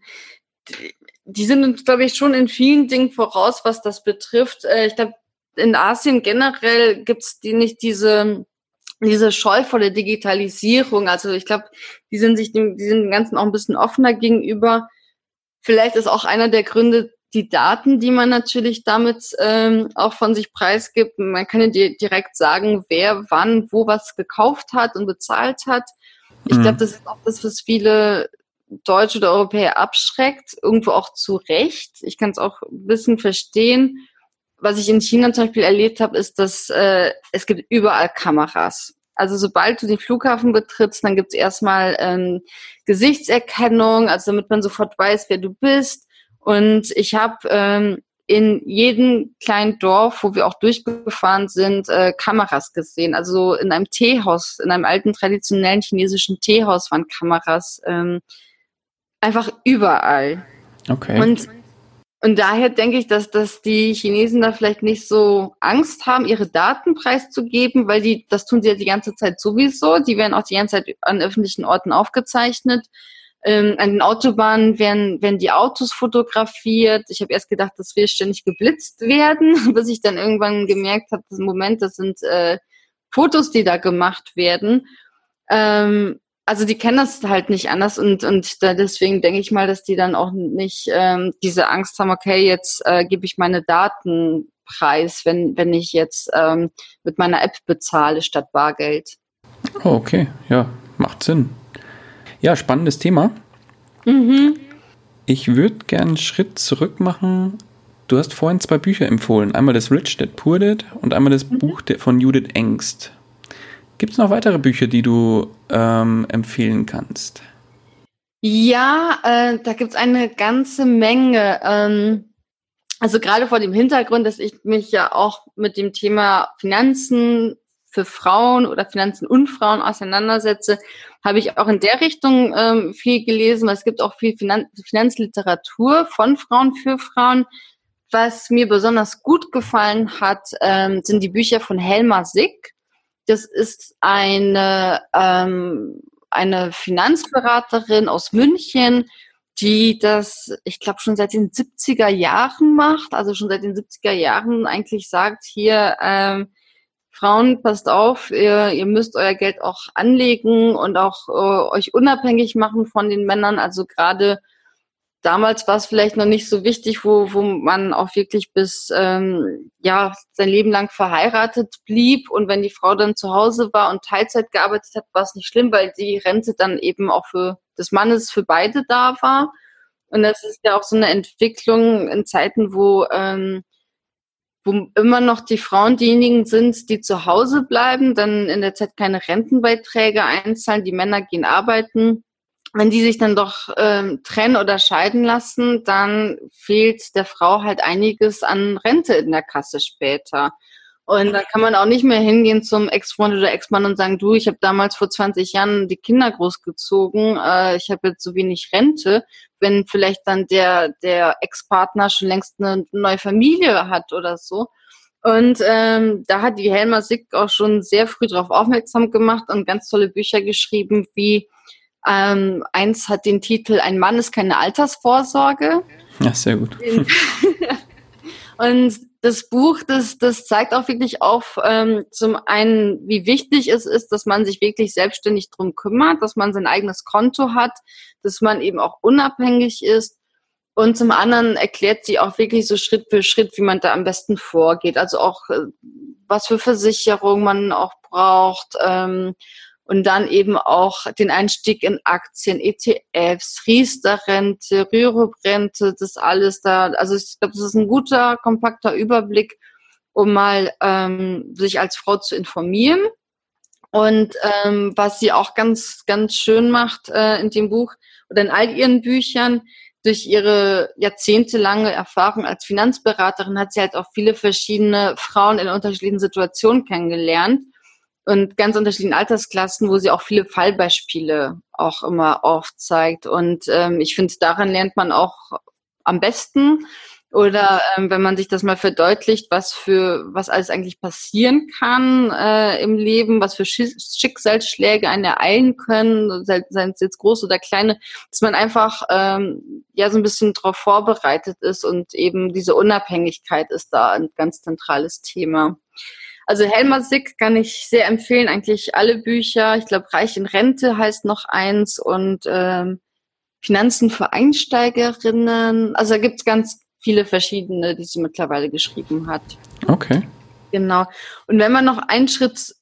die, die sind uns, glaube ich, schon in vielen Dingen voraus, was das betrifft. Äh, ich glaube, in Asien generell gibt es die nicht diese diese Scheu vor der Digitalisierung. Also ich glaube, die sind sich dem, die sind dem Ganzen auch ein bisschen offener gegenüber. Vielleicht ist auch einer der Gründe, die Daten, die man natürlich damit ähm, auch von sich preisgibt. Man kann ja dir direkt sagen, wer wann wo was gekauft hat und bezahlt hat. Ich mhm. glaube, das ist auch das, was viele Deutsche oder Europäer abschreckt, irgendwo auch zu Recht. Ich kann es auch ein bisschen verstehen. Was ich in China zum Beispiel erlebt habe, ist, dass äh, es gibt überall Kameras. Also sobald du den Flughafen betrittst, dann gibt es erstmal ähm, Gesichtserkennung, also damit man sofort weiß, wer du bist. Und ich habe ähm, in jedem kleinen Dorf, wo wir auch durchgefahren sind, äh, Kameras gesehen. Also in einem Teehaus, in einem alten traditionellen chinesischen Teehaus waren Kameras ähm, einfach überall. Okay. Und, und daher denke ich, dass, dass die Chinesen da vielleicht nicht so Angst haben, ihre Daten preiszugeben, weil die, das tun sie ja die ganze Zeit sowieso. Die werden auch die ganze Zeit an öffentlichen Orten aufgezeichnet. Ähm, an den Autobahnen werden, werden die Autos fotografiert. Ich habe erst gedacht, dass wir ständig geblitzt werden, bis ich dann irgendwann gemerkt habe, das Moment, das sind äh, Fotos, die da gemacht werden. Ähm, also die kennen das halt nicht anders und, und da deswegen denke ich mal, dass die dann auch nicht ähm, diese Angst haben, okay, jetzt äh, gebe ich meine Daten preis, wenn, wenn ich jetzt ähm, mit meiner App bezahle statt Bargeld. Oh, okay, ja, macht Sinn. Ja, spannendes Thema. Mhm. Ich würde gerne einen Schritt zurück machen. du hast vorhin zwei Bücher empfohlen. Einmal das Rich Dad Poor Dad und einmal das mhm. Buch von Judith Engst. Gibt es noch weitere Bücher, die du ähm, empfehlen kannst? Ja, äh, da gibt es eine ganze Menge. Ähm, also gerade vor dem Hintergrund, dass ich mich ja auch mit dem Thema Finanzen für Frauen oder Finanzen und Frauen auseinandersetze, habe ich auch in der Richtung ähm, viel gelesen. Es gibt auch viel Finan Finanzliteratur von Frauen für Frauen. Was mir besonders gut gefallen hat, ähm, sind die Bücher von Helma Sick. Das ist eine ähm, eine Finanzberaterin aus München, die das, ich glaube, schon seit den 70er Jahren macht, also schon seit den 70er Jahren eigentlich sagt, hier, ähm, Frauen, passt auf, ihr, ihr müsst euer Geld auch anlegen und auch äh, euch unabhängig machen von den Männern. Also gerade damals war es vielleicht noch nicht so wichtig, wo, wo man auch wirklich bis ähm, ja sein Leben lang verheiratet blieb und wenn die Frau dann zu Hause war und Teilzeit gearbeitet hat, war es nicht schlimm, weil die Rente dann eben auch für des Mannes für beide da war. Und das ist ja auch so eine Entwicklung in Zeiten, wo ähm, wo immer noch die Frauen diejenigen sind, die zu Hause bleiben, dann in der Zeit keine Rentenbeiträge einzahlen, die Männer gehen arbeiten wenn die sich dann doch ähm, trennen oder scheiden lassen, dann fehlt der Frau halt einiges an Rente in der Kasse später. Und dann kann man auch nicht mehr hingehen zum Ex-Freund oder Ex-Mann und sagen, du, ich habe damals vor 20 Jahren die Kinder großgezogen, äh, ich habe jetzt so wenig Rente, wenn vielleicht dann der, der Ex-Partner schon längst eine neue Familie hat oder so. Und ähm, da hat die Helma Sick auch schon sehr früh darauf aufmerksam gemacht und ganz tolle Bücher geschrieben, wie ähm, eins hat den Titel Ein Mann ist keine Altersvorsorge. Ja, sehr gut. Und das Buch, das, das zeigt auch wirklich auf, ähm, zum einen, wie wichtig es ist, dass man sich wirklich selbstständig drum kümmert, dass man sein eigenes Konto hat, dass man eben auch unabhängig ist. Und zum anderen erklärt sie auch wirklich so Schritt für Schritt, wie man da am besten vorgeht. Also auch, äh, was für Versicherung man auch braucht. Ähm, und dann eben auch den Einstieg in Aktien, ETFs, Riester-Rente, Rürup-Rente, das alles da. Also ich glaube, das ist ein guter, kompakter Überblick, um mal ähm, sich als Frau zu informieren. Und ähm, was sie auch ganz, ganz schön macht äh, in dem Buch oder in all ihren Büchern, durch ihre jahrzehntelange Erfahrung als Finanzberaterin hat sie halt auch viele verschiedene Frauen in unterschiedlichen Situationen kennengelernt und ganz unterschiedlichen Altersklassen, wo sie auch viele Fallbeispiele auch immer aufzeigt. Und ähm, ich finde, daran lernt man auch am besten. Oder ähm, wenn man sich das mal verdeutlicht, was für was alles eigentlich passieren kann äh, im Leben, was für Schicksalsschläge einen ereilen können, seien es jetzt groß oder kleine, dass man einfach ähm, ja so ein bisschen darauf vorbereitet ist und eben diese Unabhängigkeit ist da ein ganz zentrales Thema. Also Helmer Sick kann ich sehr empfehlen, eigentlich alle Bücher. Ich glaube, Reich in Rente heißt noch eins und ähm, Finanzen für Einsteigerinnen. Also da gibt es ganz viele verschiedene, die sie mittlerweile geschrieben hat. Okay. Genau. Und wenn man noch einen Schritt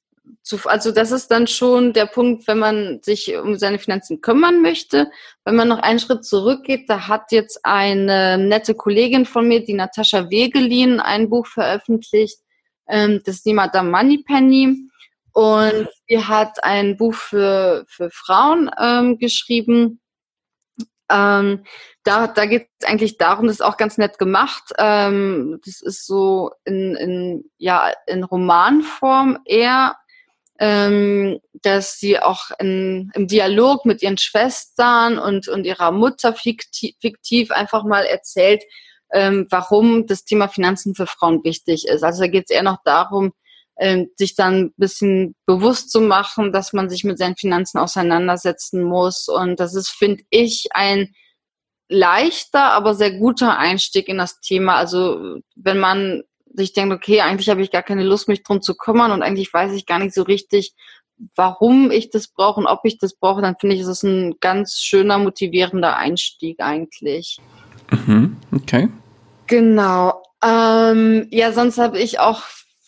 zu, also das ist dann schon der Punkt, wenn man sich um seine Finanzen kümmern möchte. Wenn man noch einen Schritt zurückgeht, da hat jetzt eine nette Kollegin von mir, die Natascha Wegelin, ein Buch veröffentlicht, ähm, das ist die Madame Moneypenny. Und sie hat ein Buch für, für Frauen ähm, geschrieben. Ähm, da da geht es eigentlich darum, das ist auch ganz nett gemacht. Ähm, das ist so in, in, ja, in Romanform eher, ähm, dass sie auch in, im Dialog mit ihren Schwestern und, und ihrer Mutter fiktiv, fiktiv einfach mal erzählt, ähm, warum das Thema Finanzen für Frauen wichtig ist. Also da geht es eher noch darum, ähm, sich dann ein bisschen bewusst zu machen, dass man sich mit seinen Finanzen auseinandersetzen muss. Und das ist, finde ich, ein leichter, aber sehr guter Einstieg in das Thema. Also wenn man sich denkt, okay, eigentlich habe ich gar keine Lust, mich drum zu kümmern und eigentlich weiß ich gar nicht so richtig, warum ich das brauche und ob ich das brauche, dann finde ich, ist es ein ganz schöner, motivierender Einstieg eigentlich. Mhm, okay. Genau. Ähm, ja, sonst habe ich auch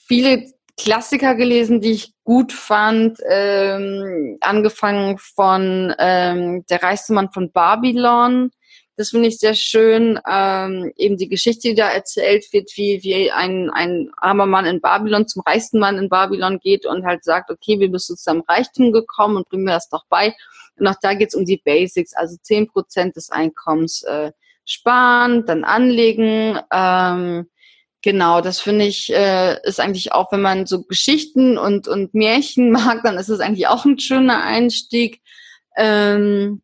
viele Klassiker gelesen, die ich gut fand. Ähm, angefangen von ähm, Der reichste Mann von Babylon. Das finde ich sehr schön. Ähm, eben die Geschichte, die da erzählt wird, wie, wie ein, ein armer Mann in Babylon zum reichsten Mann in Babylon geht und halt sagt, okay, bist du zu Reichtum gekommen und bring mir das doch bei. Und auch da geht es um die Basics, also zehn Prozent des Einkommens äh, sparen, dann anlegen. Ähm, genau, das finde ich, äh, ist eigentlich auch, wenn man so Geschichten und, und Märchen mag, dann ist es eigentlich auch ein schöner Einstieg. Ähm,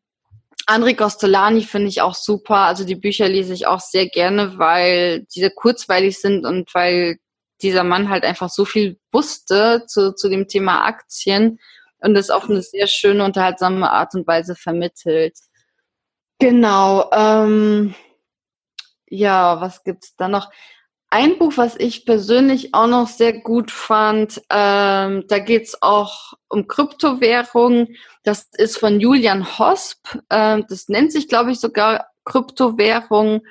André Costolani finde ich auch super. Also die Bücher lese ich auch sehr gerne, weil diese kurzweilig sind und weil dieser Mann halt einfach so viel wusste zu, zu dem Thema Aktien und das auf eine sehr schöne, unterhaltsame Art und Weise vermittelt. Genau. Ähm, ja, was gibt's da noch? Ein Buch, was ich persönlich auch noch sehr gut fand, ähm, da geht's auch um Kryptowährungen. Das ist von Julian Hosp. Ähm, das nennt sich, glaube ich, sogar Kryptowährung.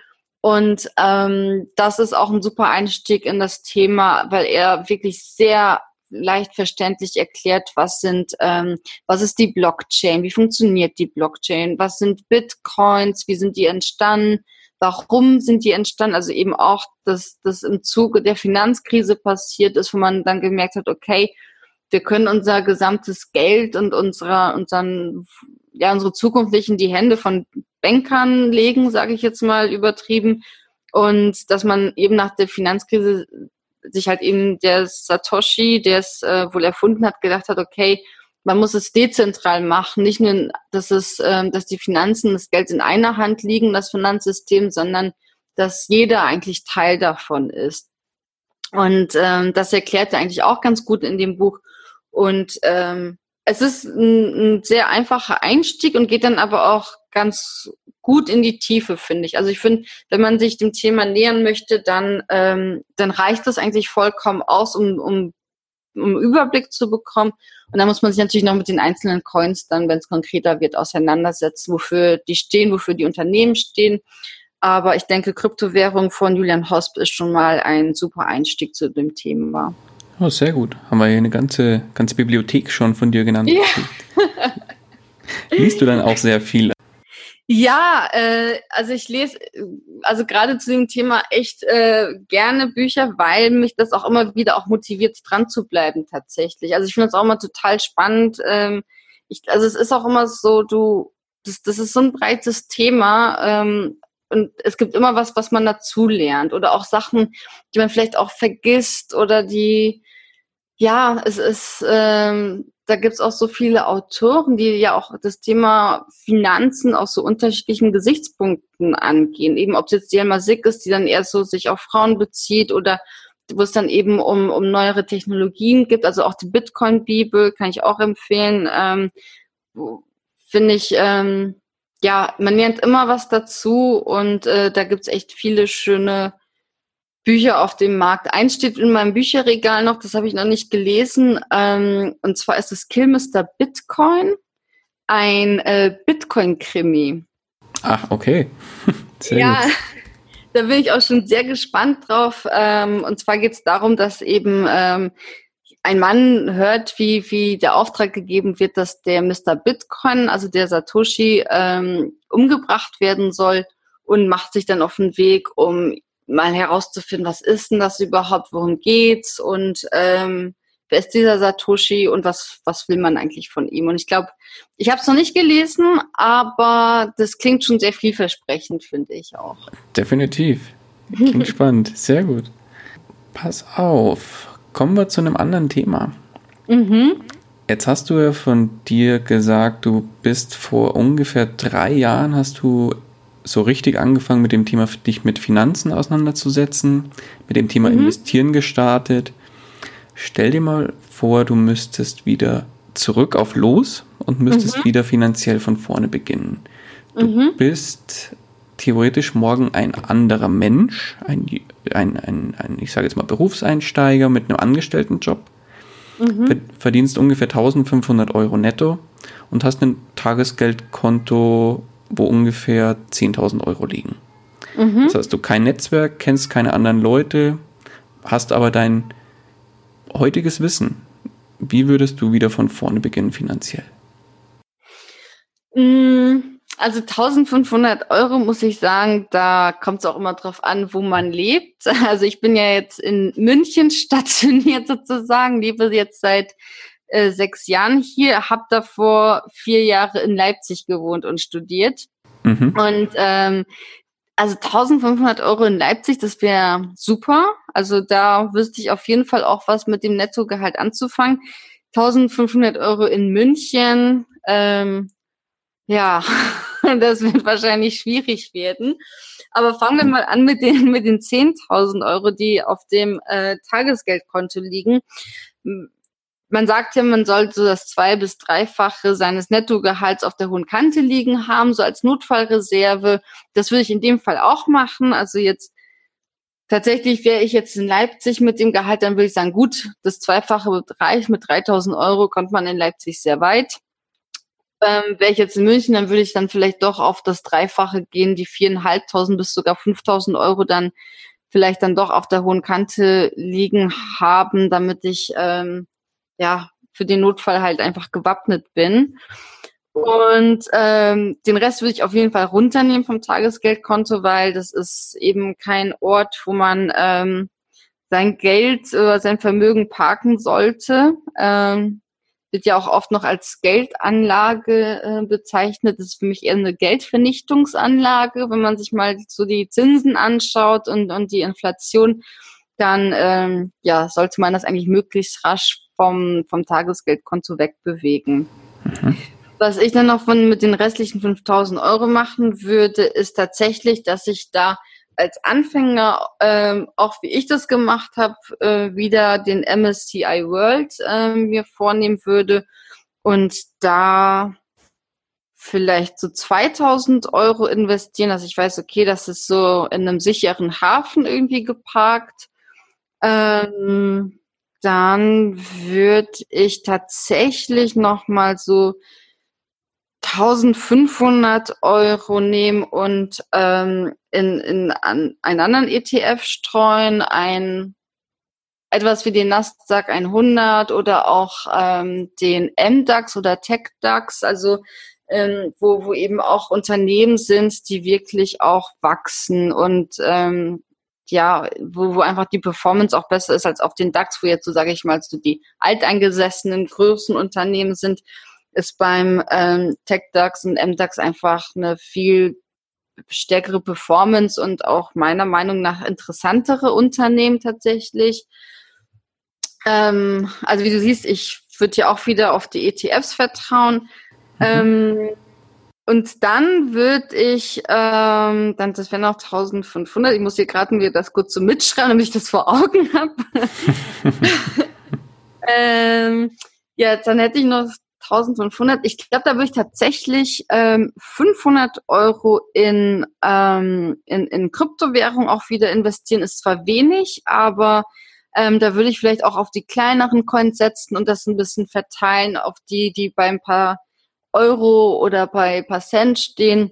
Und ähm, das ist auch ein super Einstieg in das Thema, weil er wirklich sehr leicht verständlich erklärt, was sind, ähm, was ist die Blockchain, wie funktioniert die Blockchain, was sind Bitcoins, wie sind die entstanden, warum sind die entstanden, also eben auch, dass das im Zuge der Finanzkrise passiert ist, wo man dann gemerkt hat, okay, wir können unser gesamtes Geld und unsere, unseren, ja, unsere Zukunft nicht in die Hände von Bankern legen, sage ich jetzt mal übertrieben. Und dass man eben nach der Finanzkrise sich halt eben der Satoshi, der es äh, wohl erfunden hat, gedacht hat, okay, man muss es dezentral machen, nicht nur, dass es, äh, dass die Finanzen, das Geld in einer Hand liegen, das Finanzsystem, sondern dass jeder eigentlich Teil davon ist. Und ähm, das erklärt er eigentlich auch ganz gut in dem Buch. Und ähm, es ist ein, ein sehr einfacher Einstieg und geht dann aber auch ganz gut in die Tiefe, finde ich. Also ich finde, wenn man sich dem Thema nähern möchte, dann, ähm, dann reicht das eigentlich vollkommen aus, um, um, um Überblick zu bekommen. Und dann muss man sich natürlich noch mit den einzelnen Coins dann, wenn es konkreter wird, auseinandersetzen, wofür die stehen, wofür die Unternehmen stehen. Aber ich denke, Kryptowährung von Julian Hosp ist schon mal ein super Einstieg zu dem Thema. Oh, sehr gut. Haben wir hier eine ganze, ganze Bibliothek schon von dir genannt. Ja. Liest du dann auch sehr viel? Ja, äh, also ich lese, also gerade zu dem Thema echt äh, gerne Bücher, weil mich das auch immer wieder auch motiviert, dran zu bleiben tatsächlich. Also ich finde es auch immer total spannend. Ähm, ich, also es ist auch immer so, du, das, das ist so ein breites Thema. Ähm, und es gibt immer was, was man dazu lernt oder auch Sachen, die man vielleicht auch vergisst oder die, ja, es ist, ähm, da gibt's auch so viele Autoren, die ja auch das Thema Finanzen aus so unterschiedlichen Gesichtspunkten angehen. Eben ob es jetzt Diana Sick ist, die dann eher so sich auf Frauen bezieht oder wo es dann eben um, um neuere Technologien gibt. Also auch die Bitcoin-Bibel kann ich auch empfehlen. Ähm, Finde ich, ähm, ja, man lernt immer was dazu und äh, da gibt's echt viele schöne Bücher auf dem Markt. Eins steht in meinem Bücherregal noch, das habe ich noch nicht gelesen. Ähm, und zwar ist es Killmister Bitcoin, ein äh, Bitcoin-Krimi. Ach, okay. Sehr ja, gut. da bin ich auch schon sehr gespannt drauf. Ähm, und zwar geht es darum, dass eben ähm, ein Mann hört, wie, wie der Auftrag gegeben wird, dass der Mr. Bitcoin, also der Satoshi, ähm, umgebracht werden soll und macht sich dann auf den Weg, um mal herauszufinden, was ist denn das überhaupt, worum geht's und ähm, wer ist dieser Satoshi und was, was will man eigentlich von ihm? Und ich glaube, ich habe es noch nicht gelesen, aber das klingt schon sehr vielversprechend, finde ich auch. Definitiv. Klingt spannend. Sehr gut. Pass auf. Kommen wir zu einem anderen Thema. Mhm. Jetzt hast du ja von dir gesagt, du bist vor ungefähr drei Jahren hast du so richtig angefangen mit dem Thema, dich mit Finanzen auseinanderzusetzen, mit dem Thema mhm. Investieren gestartet. Stell dir mal vor, du müsstest wieder zurück auf Los und müsstest mhm. wieder finanziell von vorne beginnen. Du mhm. bist theoretisch morgen ein anderer Mensch, ein, ein, ein, ein ich sage jetzt mal Berufseinsteiger mit einem Angestelltenjob, mhm. verdienst ungefähr 1500 Euro netto und hast ein Tagesgeldkonto wo ungefähr 10.000 Euro liegen. Mhm. Das heißt, du kein Netzwerk, kennst keine anderen Leute, hast aber dein heutiges Wissen. Wie würdest du wieder von vorne beginnen finanziell? Mm, Also 1500 Euro muss ich sagen, da kommt es auch immer drauf an, wo man lebt. Also ich bin ja jetzt in München stationiert sozusagen, lebe jetzt seit äh, sechs Jahren hier, habe davor vier Jahre in Leipzig gewohnt und studiert. Mhm. Und ähm, also 1500 Euro in Leipzig, das wäre super. Also da wüsste ich auf jeden Fall auch was mit dem Nettogehalt anzufangen. 1500 Euro in München, ähm, ja, das wird wahrscheinlich schwierig werden. Aber fangen wir mal an mit den, mit den 10.000 Euro, die auf dem äh, Tagesgeldkonto liegen. Man sagt ja, man sollte so das zwei- bis dreifache seines Nettogehalts auf der hohen Kante liegen haben, so als Notfallreserve. Das würde ich in dem Fall auch machen. Also jetzt tatsächlich wäre ich jetzt in Leipzig mit dem Gehalt, dann würde ich sagen, gut, das Zweifache reicht mit 3000 Euro, kommt man in Leipzig sehr weit. Ähm, Wäre ich jetzt in München, dann würde ich dann vielleicht doch auf das Dreifache gehen, die viereinhalbtausend bis sogar 5000 Euro dann vielleicht dann doch auf der hohen Kante liegen haben, damit ich ähm, ja für den Notfall halt einfach gewappnet bin. Und ähm, den Rest würde ich auf jeden Fall runternehmen vom Tagesgeldkonto, weil das ist eben kein Ort, wo man ähm, sein Geld oder sein Vermögen parken sollte. Ähm, wird ja auch oft noch als Geldanlage äh, bezeichnet. Das ist für mich eher eine Geldvernichtungsanlage. Wenn man sich mal so die Zinsen anschaut und, und die Inflation, dann ähm, ja, sollte man das eigentlich möglichst rasch vom, vom Tagesgeldkonto wegbewegen. Mhm. Was ich dann noch von, mit den restlichen 5000 Euro machen würde, ist tatsächlich, dass ich da als Anfänger, ähm, auch wie ich das gemacht habe, äh, wieder den MSCI World äh, mir vornehmen würde und da vielleicht so 2000 Euro investieren, dass ich weiß, okay, das ist so in einem sicheren Hafen irgendwie geparkt. Ähm, dann würde ich tatsächlich noch mal so 1500 Euro nehmen und ähm, in, in an einen anderen ETF streuen, ein etwas wie den Nasdaq 100 oder auch ähm, den MDAX oder TechDAX, also ähm, wo, wo eben auch Unternehmen sind, die wirklich auch wachsen und ähm, ja, wo, wo einfach die Performance auch besser ist als auf den DAX, wo jetzt so sage ich mal so die alteingesessenen größten Unternehmen sind ist beim ähm, TechDAX und MDAX einfach eine viel stärkere Performance und auch meiner Meinung nach interessantere Unternehmen tatsächlich. Ähm, also wie du siehst, ich würde ja auch wieder auf die ETFs vertrauen. Mhm. Ähm, und dann würde ich, ähm, dann das wären noch 1500. Ich muss hier gerade mir das kurz so mitschreiben, damit ich das vor Augen habe. ähm, ja, dann hätte ich noch 1500. Ich glaube, da würde ich tatsächlich ähm, 500 Euro in, ähm, in, in Kryptowährung auch wieder investieren. Ist zwar wenig, aber ähm, da würde ich vielleicht auch auf die kleineren Coins setzen und das ein bisschen verteilen auf die, die bei ein paar Euro oder bei paar stehen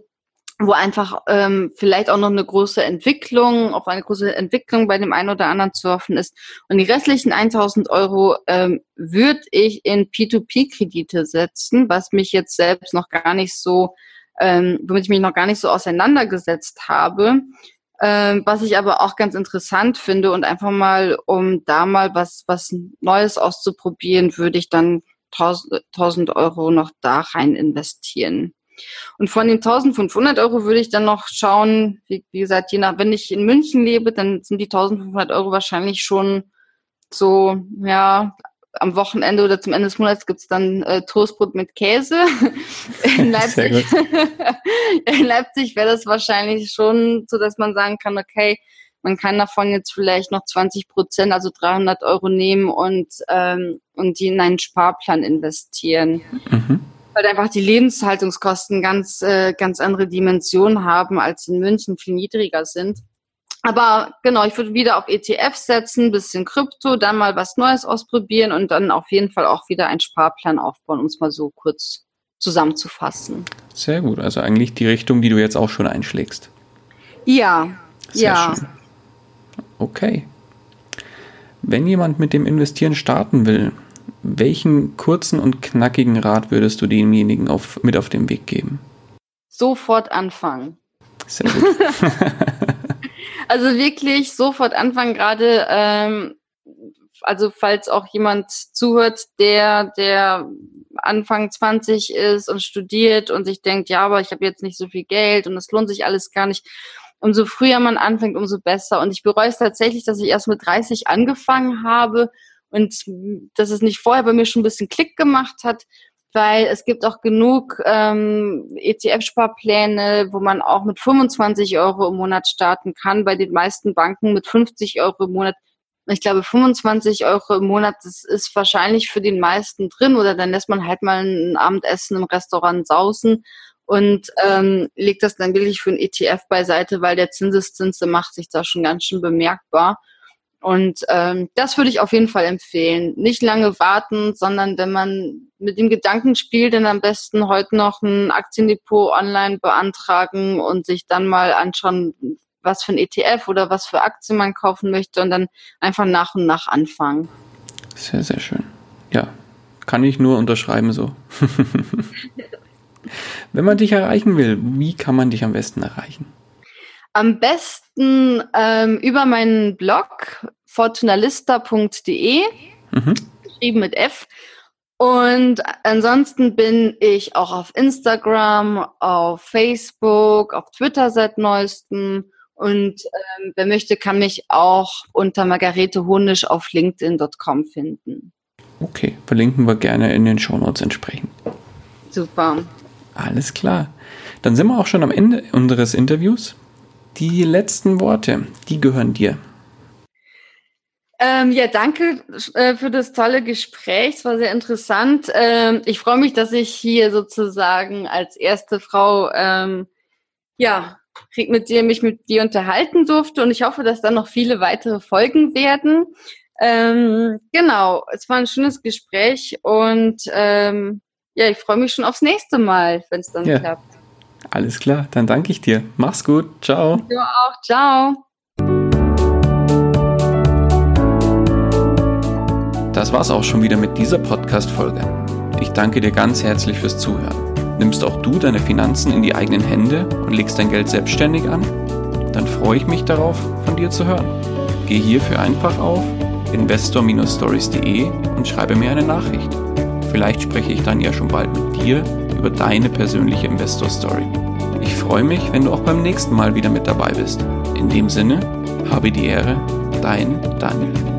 wo einfach ähm, vielleicht auch noch eine große Entwicklung, auf eine große Entwicklung bei dem einen oder anderen zu hoffen ist. Und die restlichen 1000 Euro ähm, würde ich in P2P-Kredite setzen, was mich jetzt selbst noch gar nicht so, ähm, womit ich mich noch gar nicht so auseinandergesetzt habe. Ähm, was ich aber auch ganz interessant finde und einfach mal, um da mal was, was Neues auszuprobieren, würde ich dann 1000 Euro noch da rein investieren. Und von den 1500 Euro würde ich dann noch schauen, wie, wie, gesagt, je nach, wenn ich in München lebe, dann sind die 1500 Euro wahrscheinlich schon so, ja, am Wochenende oder zum Ende des Monats gibt's dann äh, Toastbrot mit Käse. In Leipzig, in Leipzig wäre das wahrscheinlich schon so, dass man sagen kann, okay, man kann davon jetzt vielleicht noch 20 Prozent, also 300 Euro nehmen und, ähm, und die in einen Sparplan investieren. Mhm weil einfach die Lebenshaltungskosten ganz, äh, ganz andere Dimensionen haben, als in München viel niedriger sind. Aber genau, ich würde wieder auf ETF setzen, bisschen Krypto, dann mal was Neues ausprobieren und dann auf jeden Fall auch wieder einen Sparplan aufbauen, um es mal so kurz zusammenzufassen. Sehr gut, also eigentlich die Richtung, die du jetzt auch schon einschlägst. Ja, Sehr ja. Schön. Okay. Wenn jemand mit dem Investieren starten will, welchen kurzen und knackigen Rat würdest du demjenigen auf, mit auf den Weg geben? sofort anfangen. Sehr gut. also wirklich sofort anfangen, gerade ähm, also falls auch jemand zuhört, der, der Anfang 20 ist und studiert und sich denkt, ja, aber ich habe jetzt nicht so viel Geld und es lohnt sich alles gar nicht. Umso früher man anfängt, umso besser. Und ich bereue es tatsächlich, dass ich erst mit 30 angefangen habe und dass es nicht vorher bei mir schon ein bisschen Klick gemacht hat, weil es gibt auch genug ähm, ETF-Sparpläne, wo man auch mit 25 Euro im Monat starten kann. Bei den meisten Banken mit 50 Euro im Monat ich glaube, 25 Euro im Monat, das ist wahrscheinlich für den meisten drin oder dann lässt man halt mal ein Abendessen im Restaurant sausen und ähm, legt das dann wirklich für ein ETF beiseite, weil der Zinseszins macht sich da schon ganz schön bemerkbar. Und ähm, das würde ich auf jeden Fall empfehlen. Nicht lange warten, sondern wenn man mit dem Gedanken spielt, dann am besten heute noch ein Aktiendepot online beantragen und sich dann mal anschauen, was für ein ETF oder was für Aktien man kaufen möchte und dann einfach nach und nach anfangen. Sehr, sehr schön. Ja, kann ich nur unterschreiben so. Wenn man dich erreichen will, wie kann man dich am besten erreichen? Am besten ähm, über meinen Blog fortunalista.de, mhm. geschrieben mit F. Und ansonsten bin ich auch auf Instagram, auf Facebook, auf Twitter seit neuestem und ähm, wer möchte, kann mich auch unter Margarete Honisch auf LinkedIn.com finden. Okay, verlinken wir gerne in den Shownotes entsprechend. Super. Alles klar. Dann sind wir auch schon am Ende unseres Interviews. Die letzten Worte, die gehören dir. Ähm, ja, danke äh, für das tolle Gespräch. Es war sehr interessant. Ähm, ich freue mich, dass ich hier sozusagen als erste Frau ähm, ja, mit dir, mich mit dir unterhalten durfte und ich hoffe, dass da noch viele weitere Folgen werden. Ähm, genau, es war ein schönes Gespräch und ähm, ja, ich freue mich schon aufs nächste Mal, wenn es dann ja. klappt. Alles klar, dann danke ich dir. Mach's gut. Ciao. Du auch. Ciao. Das war's auch schon wieder mit dieser Podcast-Folge. Ich danke dir ganz herzlich fürs Zuhören. Nimmst auch du deine Finanzen in die eigenen Hände und legst dein Geld selbstständig an? Dann freue ich mich darauf, von dir zu hören. Geh hierfür einfach auf investor-stories.de und schreibe mir eine Nachricht. Vielleicht spreche ich dann ja schon bald mit dir über deine persönliche Investor Story. Ich freue mich, wenn du auch beim nächsten Mal wieder mit dabei bist. In dem Sinne, habe die Ehre, dein Daniel.